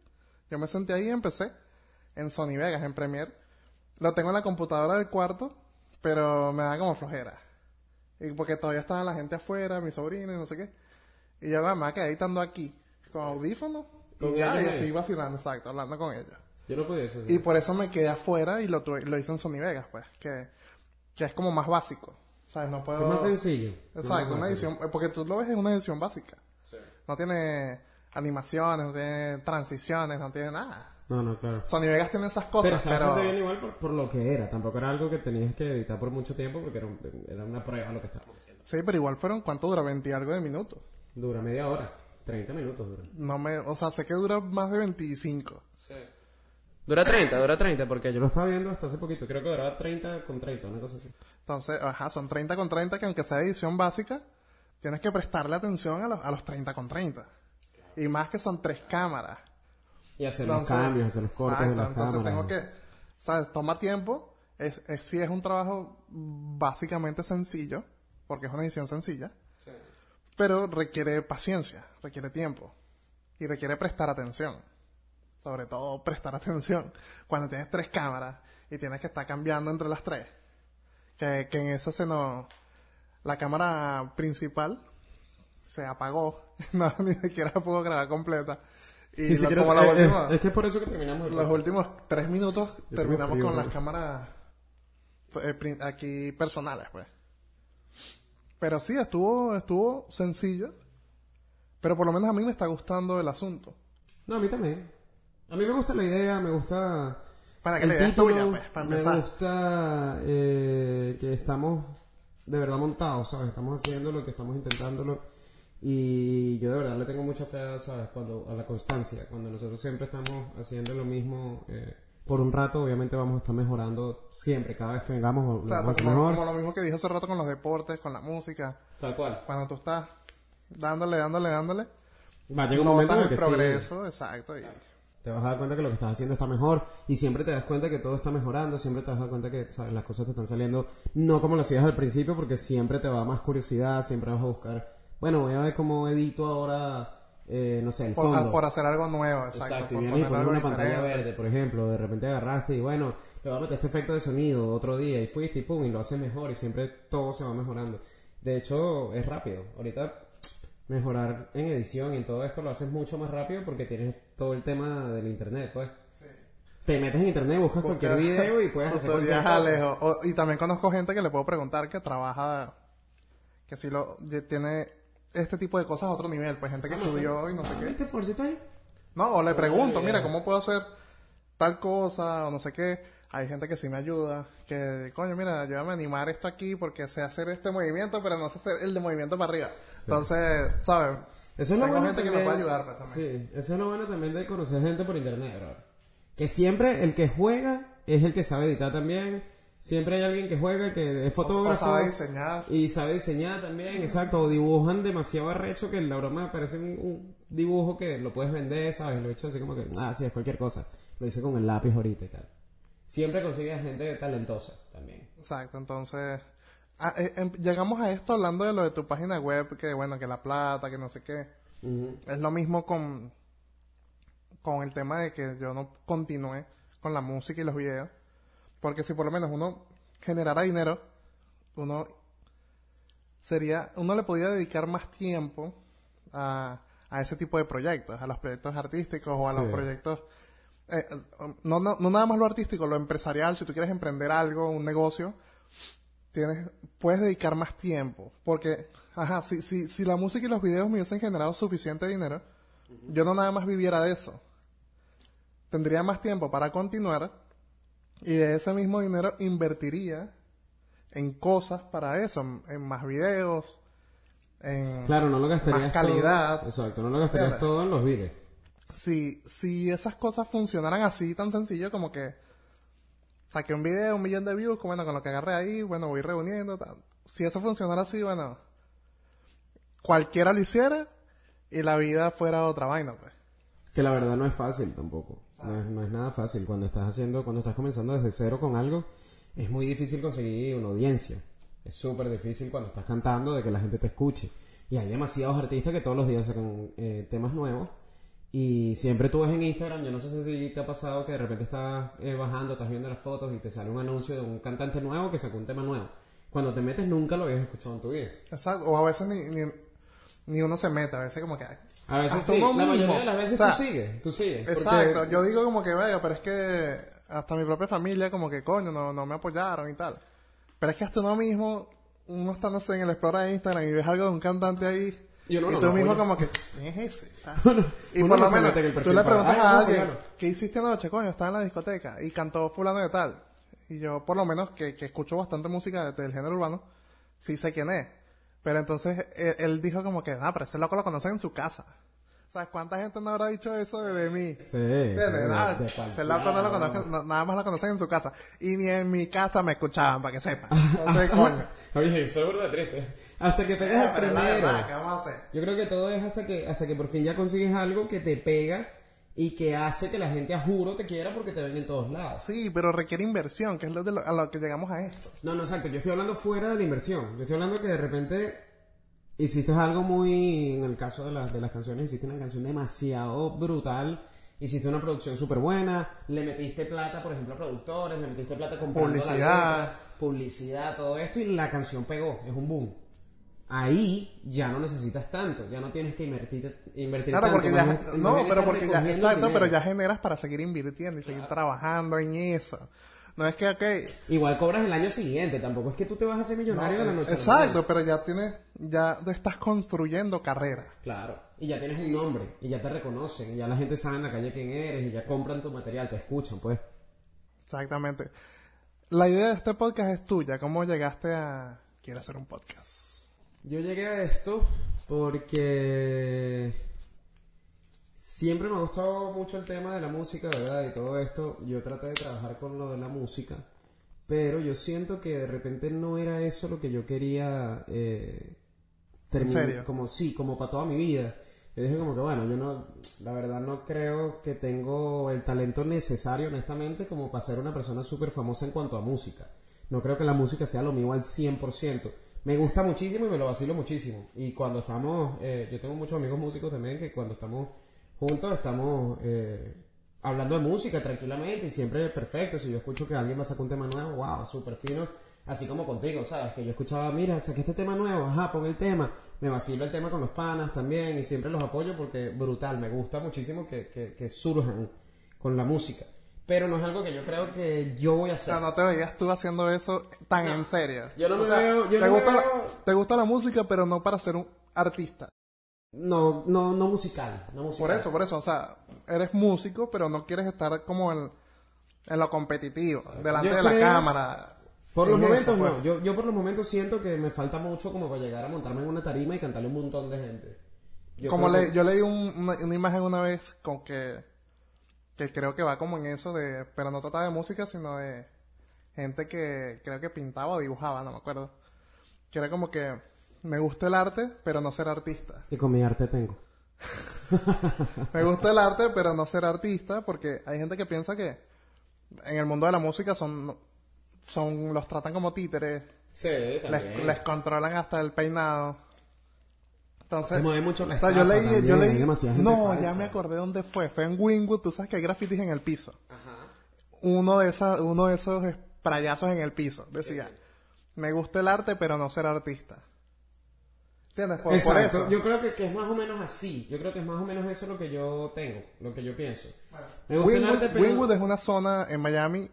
Yo me senté ahí y empecé en Sony Vegas, en Premiere. Lo tengo en la computadora del cuarto, pero me da como flojera. Y porque todavía estaba la gente afuera, mi sobrino y no sé qué. Y yo me quedé editando aquí, con audífonos, y ya, ahí. estoy vacilando, exacto, hablando con ellos. Yo no podía eso. Y por eso me quedé afuera y lo, tuve- lo hice en Sony Vegas, pues, que, que es como más básico. ¿Sabes? No puedo... Es más sencillo. Exacto, más una edición, porque tú lo ves en una edición básica. Sí. No tiene animaciones, no tiene transiciones, no tiene nada. No, no, claro. Sony Vegas tiene esas Pero cosas, pero... bastante bien igual por, por lo que era. Tampoco era algo que tenías que editar por mucho tiempo porque era, un- era una prueba lo que estábamos haciendo. Sí, pero igual fueron, ¿cuánto dura? 20 y algo de minutos. Dura media hora. 30 minutos dura. No me, o sea, sé que dura más de 25. Sí. Dura 30, dura 30 porque yo lo estaba viendo hasta hace poquito. Creo que duraba 30 con 30, una cosa así. Entonces, ajá, son 30 con 30 que aunque sea edición básica, tienes que prestarle atención a los, a los 30 con 30. Y más que son tres cámaras. Y hacer Entonces, los cambios, hacer los cortes de exacto, las entonces cámaras. tengo que, ¿sabes? Toma tiempo. Es, es, sí es un trabajo básicamente sencillo, porque es una edición sencilla, Sí. pero requiere paciencia, requiere tiempo y requiere prestar atención. Sobre todo prestar atención cuando tienes tres cámaras y tienes que estar cambiando entre las tres. Que, que en eso se nos... La cámara principal se apagó. No, ni siquiera pudo grabar completa. Y como la eh, eh, última- es que es por eso que terminamos los últimos tres minutos Yo terminamos frío, con las cámaras eh, aquí personales, pues. Pero sí, estuvo, estuvo sencillo. Pero por lo menos a mí me está gustando el asunto. No, a mí también. A mí me gusta la idea, me gusta Para que el es título, tuya, pues, para me empezar. gusta eh, que estamos de verdad montados, ¿sabes? Estamos haciendo lo que estamos intentándolo y yo de verdad le tengo mucha fe, ¿sabes? Cuando, a la constancia, cuando nosotros siempre estamos haciendo lo mismo eh, por un rato, obviamente vamos a estar mejorando siempre, cada vez que vengamos lo O sea, vamos como, mejor. como lo mismo que dije hace rato con los deportes, con la música. Tal cual. Cuando tú estás dándole, dándole, dándole, Va, llega un momento en el sí, progreso, exacto. Y, te vas a dar cuenta que lo que estás haciendo está mejor y siempre te das cuenta que todo está mejorando, siempre te vas a dar cuenta que ¿sabes? las cosas te están saliendo no como lo hacías al principio porque siempre te va más curiosidad, siempre vas a buscar, bueno, voy a ver cómo edito ahora, eh, no sé, el por, fondo. por hacer algo nuevo, exacto. Por y poner algo una pantalla diferente. verde, por ejemplo, de repente agarraste y bueno, le voy a meter este efecto de sonido otro día y fuiste y pum, y lo haces mejor y siempre todo se va mejorando. De hecho, es rápido. Ahorita mejorar en edición y en todo esto lo haces mucho más rápido porque tienes todo el tema del internet, pues. Te metes en internet, buscas cualquier video y puedes hacer cualquier cosa. o- o- y también conozco gente que le puedo preguntar que trabaja, que si lo tiene este tipo de cosas a otro nivel, pues gente que estudió y no sé qué. ¿Viste Forcito ahí? No, o le pregunto, mira, ¿cómo puedo hacer tal cosa o no sé qué? Hay gente que sí me ayuda, que, coño, mira, ayúdame a animar esto aquí porque sé hacer este movimiento, pero no sé hacer el de movimiento para arriba. Entonces, ¿sabes? Eso es lo Tengo bueno gente que me también- puede ayudar, pues, también. Sí, eso es lo bueno también de conocer gente por internet, bro. Que siempre el que juega es el que sabe editar también. Siempre hay alguien que juega que es fotógrafo sabe diseñar. y sabe diseñar también, exacto. O dibujan demasiado arrecho que la broma parece un, un dibujo que lo puedes vender, ¿sabes? Lo he hecho así como que, ah, sí, es cualquier cosa. Lo hice con el lápiz ahorita y tal. Siempre consigues gente talentosa también. Exacto, entonces ah, eh, em, llegamos a esto hablando de lo de tu página web, que bueno, que la plata, que no sé qué. Es lo mismo con, con el tema de que yo no continúe con la música y los videos. Porque si por lo menos uno generara dinero, uno sería, uno le podría dedicar más tiempo a, a ese tipo de proyectos, a los proyectos artísticos o a los proyectos, eh, no, no, no nada más lo artístico, lo empresarial, si tú quieres emprender algo, un negocio, tienes, puedes dedicar más tiempo. Porque, ajá, si, si, si la música y los videos me hubiesen generado suficiente dinero, yo no nada más viviera de eso. Tendría más tiempo para continuar y de ese mismo dinero invertiría en cosas para eso, en, en más videos, en... Claro, no lo gastarías Más calidad. todo- exacto, no lo gastarías todo en los videos. si, si esas cosas funcionaran así, tan sencillo como que saqué un video, un millón de views, bueno, con lo que agarré ahí, bueno, voy reuniendo, tal. Si eso funcionara así, bueno, cualquiera lo hiciera y la vida fuera otra vaina, pues. Que la verdad no es fácil tampoco. No es, no es nada fácil. Cuando estás haciendo, cuando estás comenzando desde cero con algo, es muy difícil conseguir una audiencia. Es súper difícil cuando estás cantando de que la gente te escuche. Y hay demasiados artistas que todos los días sacan eh, temas nuevos. Y siempre tú ves en Instagram, yo no sé si te ha pasado que de repente estás eh, bajando, estás viendo las fotos y te sale un anuncio de un cantante nuevo que sacó un tema nuevo. Cuando te metes nunca lo habías escuchado en tu vida. Exacto. O a veces ni, ni, ni uno se mete, a veces como que... A veces hasta sí, uno la mayoría de las veces O sea, tú sigues, tú sigues. porque- Exacto, yo digo como que, vaya, pero es que hasta mi propia familia como que, coño, no, no me apoyaron y tal. Pero es que hasta uno mismo, uno está, no sé, en el Explorer de Instagram y ves algo de un cantante ahí, Y uno no tú mismo como que, ¿quién es ese? Uno- y por lo menos, tú le preguntas "Ay, a alguien, apoyarlo". ¿qué hiciste anoche, coño? Estaba en la discoteca y cantó fulano de tal. Y yo, por lo menos, que, que escucho bastante música de- del género urbano, sí sé quién es. Pero entonces él, él dijo como que, ah, pero ese loco lo conocen en su casa. ¿Sabes cuánta gente no habrá dicho eso de, de mí? Sí, De, de ese cualquier loco no lo conocen, no- nada más lo conocen en su casa. Y ni en mi casa me escuchaban, para que sepan. Entonces, coño. Oye, eso es verdad triste. Hasta que pegas Eh, el primero. verdad, ¿qué vamos a hacer? Yo creo que todo es hasta que hasta que por fin ya consigues algo que te pega y que hace que la gente a juro te quiera porque te ven en todos lados. Sí, pero requiere inversión, que es lo de lo- a lo que llegamos a esto. No, no, exacto. Yo estoy hablando fuera de la inversión. Yo estoy hablando que de repente hiciste algo muy... En el caso de, las de las canciones, hiciste una canción demasiado brutal. Hiciste una producción súper buena. Le metiste plata, por ejemplo, a productores. Le metiste plata la Publicidad. letra, publicidad, todo esto. Y la canción pegó. Es un boom. Ahí ya no necesitas tanto, ya no tienes que invertir, invertir Claro, tanto. porque ya, más no, pero porque ya, exacto, pero ya generas para seguir invirtiendo y seguir trabajando en eso. No es que, ok, Igual cobras el año siguiente, tampoco es que tú te vas a hacer millonario de la noche exacto, pero ya tienes, ya estás construyendo carrera. Claro, y ya tienes un nombre, y ya te reconocen, y ya la gente sabe en la calle quién eres, y ya compran tu material, te escuchan, pues. Exactamente. La idea de este podcast es tuya. ¿Cómo llegaste a... Quiero hacer un podcast? Yo llegué a esto porque siempre me ha gustado mucho el tema de la música, ¿verdad? Y todo esto, yo traté de trabajar con lo de la música, pero yo siento que de repente no era eso lo que yo quería eh, terminar- serio? Como sí, como para toda mi vida. Yo dije como que bueno, yo no, la verdad no creo que tengo el talento necesario, honestamente, como para ser una persona súper famosa en cuanto a música. No creo que la música sea lo mío al 100%. Me gusta muchísimo y me lo vacilo muchísimo. Y cuando estamos, eh, yo tengo muchos amigos músicos también que cuando estamos juntos estamos eh, hablando de música tranquilamente y siempre perfecto. Si yo escucho que alguien va a sacar un tema nuevo, wow, súper fino. Así como contigo, ¿sabes? Que yo escuchaba, mira, saqué este tema nuevo, ajá, pon el tema. Me vacilo el tema con los panas también y siempre los apoyo porque brutal, me gusta muchísimo que, que surjan con la música. Pero no es algo que yo creo que yo voy a O hacer. sea, no te veías tú haciendo eso tan en serio. yo no O me sea, veo- yo te, no me gusta la, veo- te gusta la música, pero no para ser un artista. No, no, no musical, no musical. Por eso, por eso. O sea, eres músico, pero no quieres estar como en, en lo competitivo, delante de la cámara. Por los eso, momentos pues. no, yo, yo por los momentos siento que me falta mucho como para llegar a montarme en una tarima y cantarle a un montón de gente. Yo como le, que- yo leí un- una, una imagen una vez con que, que creo que va como en eso de, pero no trata de música, sino de gente que creo que pintaba o dibujaba, no me acuerdo. Que era como que me gusta el arte, pero no ser artista. Y con mi arte tengo. Me gusta el arte, pero no ser artista, porque hay gente que piensa que en el mundo de la música son, son los tratan como títeres, Sí, les, les controlan hasta el peinado. Entonces, Se mueve mucho la o sea, yo leí, también, yo leí, no, ya me acordé dónde fue, fue en Wingwood, tú sabes que hay grafitis en el piso. Ajá. Uno de esas, uno de esos sprayazos en el piso, decía, me gusta el arte, pero no ser artista. ¿Entiendes? Por, por eso. yo creo que, que es más o menos así. Yo creo que es más o menos eso lo que yo tengo, lo que yo pienso. Me gusta el Wingwood, arte, pero... Wingwood es una zona en Miami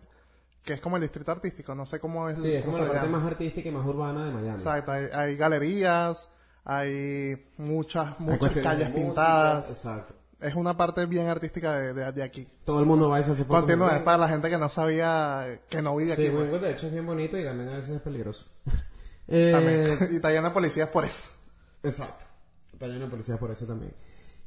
que es como el distrito artístico, no sé cómo es. Sí, es como la parte llama. más artística y más urbana de Miami. Exacto, hay, hay galerías, hay muchas, muchas calles música, pintadas. Exacto. Es una parte bien artística de, de, de aquí. Todo el mundo va a esa hacer fotos. Es para la gente que no sabía, que no vive Sí, aquí. pues. Wingwood de hecho es bien bonito y también a veces es peligroso. Eh, También. y está lleno de policías por eso. Exacto. Está de policías por eso también.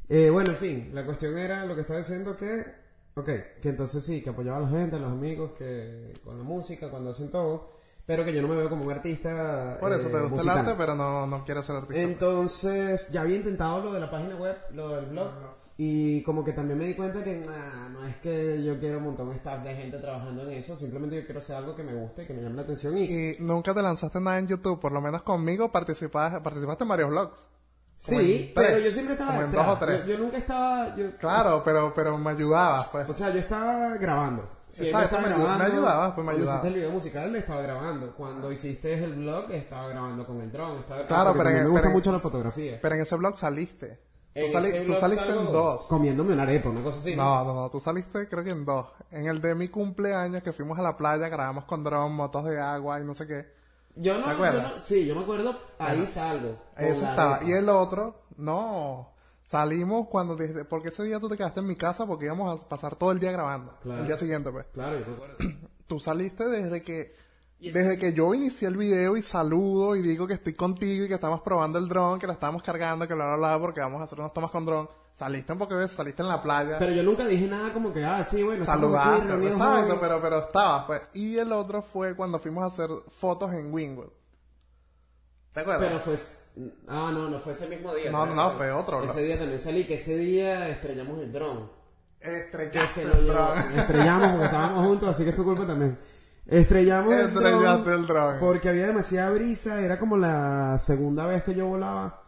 Eh, bueno, en fin, la cuestión era lo que estaba diciendo que, ok, que entonces sí, que apoyaba a la gente, a los amigos, que con la música, cuando hacen todo, pero que yo no me veo como un artista. Por eso eh, te gusta musical. el arte, pero no, no quieres ser artista. Entonces, ya había intentado lo de la página web, lo del blog, y como que también me di cuenta que nah, no es que yo quiero un montón de staff de gente trabajando en eso, simplemente yo quiero hacer algo que me guste, que me llame la atención y... Y nunca te lanzaste nada en YouTube, por lo menos conmigo participaste, participaste en varios vlogs. como Sí, en pero tres, yo siempre estaba detrás. dos o tres. Yo, yo nunca estaba... Yo, Claro, pero, pero me ayudabas, pues. O sea, yo estaba grabando. Exacto, me ayu- me grabando. ayudabas, pues, me Cuando ayudabas. hiciste el video musical, estaba grabando. Cuando hiciste el blog, estaba grabando con el dron. Estaba Claro, porque pero en- me gusta pero en- mucho la fotografía. Pero en ese blog saliste. Tú, En sali- tú saliste salgo en dos. Comiéndome una arepa, una cosa así. No, no, no, tú saliste creo que en dos. En el de mi cumpleaños que fuimos a la playa, grabamos con dron, motos de agua y no sé qué. Yo no, ¿Te yo acuerdas? no- sí, yo me acuerdo, ahí salgo. con Eso estaba. Y el otro, no. Salimos cuando dijiste, porque ese día tú te quedaste en mi casa porque íbamos a pasar todo el día grabando. Claro. El día siguiente, pues. Claro, yo me acuerdo. Tú saliste desde que, desde que yo inicié el video y saludo y digo que estoy contigo y que estamos probando el dron, que la estamos cargando, que bla, bla, bla, porque vamos a hacer unas tomas con dron. Saliste un poco de veces, saliste en la playa. Pero yo nunca dije nada como que, ah, sí, bueno, aquí Saludaste, reunidos exacto, pero, pero estabas, pues. Y el otro fue cuando fuimos a hacer fotos en Wingwood. ¿Te acuerdas? Pero fue... Ah, no, no fue ese mismo día. No, ¿sabes? no, fue otro, Ese día también salí, que ese día estrellamos el dron. Estrellaste se el llevó. dron. Estrellamos porque estábamos juntos, así que es tu culpa también. Estrellamos el dron porque había demasiada brisa, era como la segunda vez que yo volaba.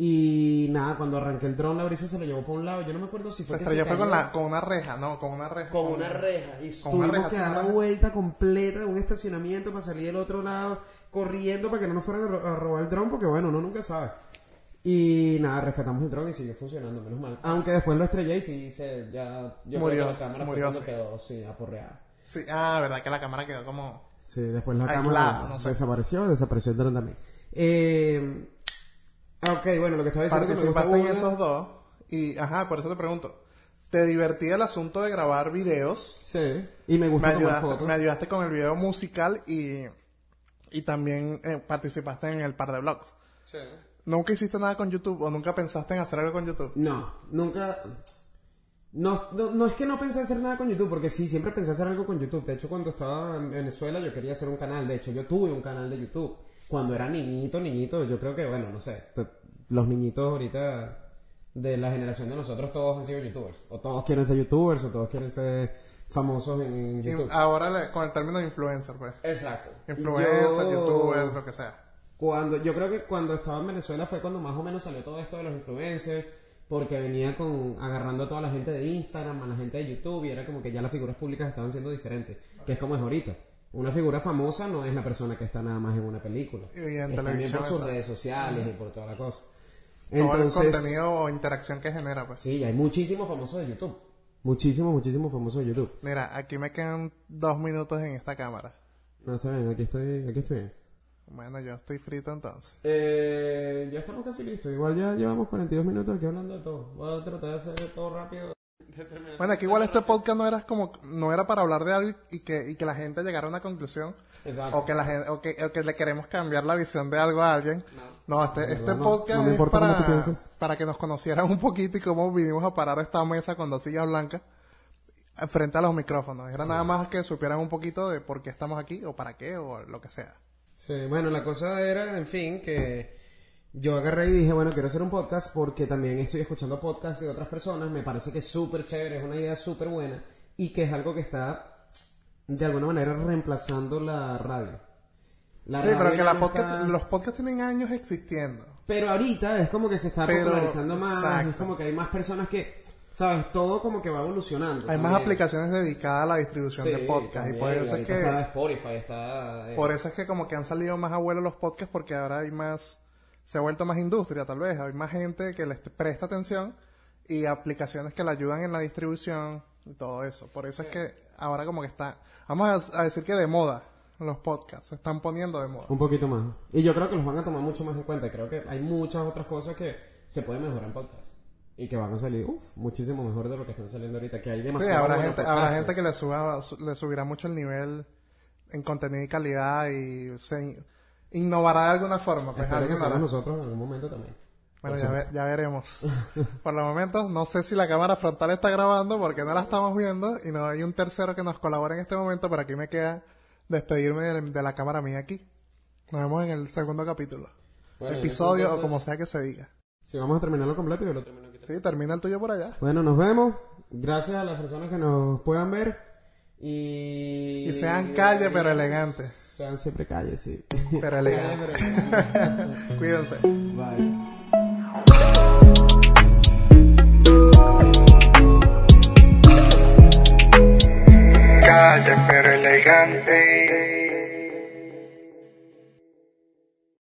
Y nada, cuando arranqué el dron la brisa se lo llevó por un lado. Yo no me acuerdo si Se fue que estrelló se fue con, la, con una reja, no, con una reja. con una reja y con tuvimos reja, que dar la vuelta completa de un estacionamiento para salir del otro lado corriendo para que no nos fueran a, ro- a robar el dron, porque bueno, uno nunca sabe. Y nada, rescatamos el dron y siguió funcionando, menos mal. Aunque después lo estrellé y sí, se, ya, yo Murió, creo que la cámara murió, sí. quedó, sí, aporreada. Sí, ah, verdad que la cámara quedó como... Sí, después la Aislada, cámara no sé. desapareció, desapareció el dron también. Eh, ok, bueno, lo que estaba diciendo que me gusta en esos dos y, ajá, por eso te pregunto. ¿Te divertía el asunto de grabar videos? Sí, y me Me gusta tomar ayudaste, fotos. me ayudaste con el video musical y, y también eh, participaste en el par de vlogs. Sí. ¿Nunca hiciste nada con YouTube o nunca pensaste en hacer algo con YouTube? No, nunca. No, no, no es que no pensé hacer nada con YouTube, porque sí, siempre pensé hacer algo con YouTube. De hecho, cuando estaba en Venezuela, yo quería hacer un canal. De hecho, yo tuve un canal de YouTube. Cuando era niñito, niñito, yo creo que, bueno, no sé. Los niñitos ahorita de la generación de nosotros, todos han sido YouTubers. O todos quieren ser YouTubers, o todos quieren ser famosos en YouTube. ahora le- con el término de influencer, pues. Exacto. Influencer, Yo- youtuber, lo que sea. Cuando, yo creo que cuando estaba en Venezuela fue cuando más o menos salió todo esto de los influencers, porque venía con agarrando a toda la gente de Instagram, a la gente de YouTube, y era como que ya las figuras públicas estaban siendo diferentes, que es como es ahorita. Una figura famosa no es la persona que está nada más en una película. Y en es también por sus redes sociales y por toda la cosa. Todo el Entonces, contenido o interacción que genera, pues. sí, hay muchísimos famosos de YouTube. Muchísimos, muchísimos famosos de YouTube. Mira, aquí me quedan dos minutos en esta cámara. No, está bien, aquí estoy, aquí estoy. Bueno, yo estoy frito entonces. Eh, ya estamos casi listos. Igual ya llevamos 42 minutos aquí hablando de todo. Voy a tratar de hacer todo rápido. Bueno, aquí igual este podcast no era como no era para hablar de algo y que, y que la gente llegara a una conclusión Exacto. o que la gente o que, o que le queremos cambiar la visión de algo a alguien. No, este, este no. podcast es para, para que nos conocieran un poquito y cómo vinimos a parar esta mesa con dos sillas blancas frente a los micrófonos. Era nada más que supieran un poquito de por qué estamos aquí o para qué o lo que sea. Sí, bueno, la cosa era, en fin, que yo agarré y dije, bueno, quiero hacer un podcast porque también estoy escuchando podcasts de otras personas. Me parece que es súper chévere, es una idea súper buena y que es algo que está de alguna manera reemplazando la radio. La sí, radio pero que ya la no podcast, está- los podcasts tienen años existiendo. Pero ahorita es como que se está Pero- popularizando más, exacto. es como que hay más personas que, ¿sabes? Todo como que va evolucionando. Hay más aplicaciones dedicadas a la distribución Sí, de podcast y por eso es que está Spotify, está... eh, Por eso es que como que han salido más abuelos los podcasts porque ahora hay más, se ha vuelto más industria tal vez, hay más gente que les presta atención y aplicaciones que le ayudan en la distribución y todo eso. Por eso es que ahora como que está, vamos a, a decir que de moda los podcasts, se están poniendo de moda. Un poquito más. Y yo creo que los van a tomar mucho más en cuenta. Creo que hay muchas otras cosas que se pueden mejorar en podcast. Y que van a salir, uff, muchísimo mejor de lo que están saliendo ahorita. Que hay Sí, demasiado habrá gente, habrá gente que le suba, su- le subirá mucho el nivel en contenido y calidad y se innovará de alguna forma. Pues que hará. nosotros en algún momento también. Bueno, ya, ve- ya veremos. Por el momento, no sé si la cámara frontal está grabando porque no la estamos viendo y no hay un tercero que nos colabore en este momento, pero aquí me queda despedirme de, de la cámara mía aquí. Nos vemos en el segundo capítulo. Bueno, en Episodio o como sea que se diga. Si vamos a terminarlo completo, yo lo termino aquí. Sí, termina el tuyo por allá. Bueno, nos vemos. Gracias a las personas que nos puedan ver. Y... Y sean calle pero elegantes. Sean siempre calle, sí. Pero elegante. Cuídense. Bye. Calle pero elegante.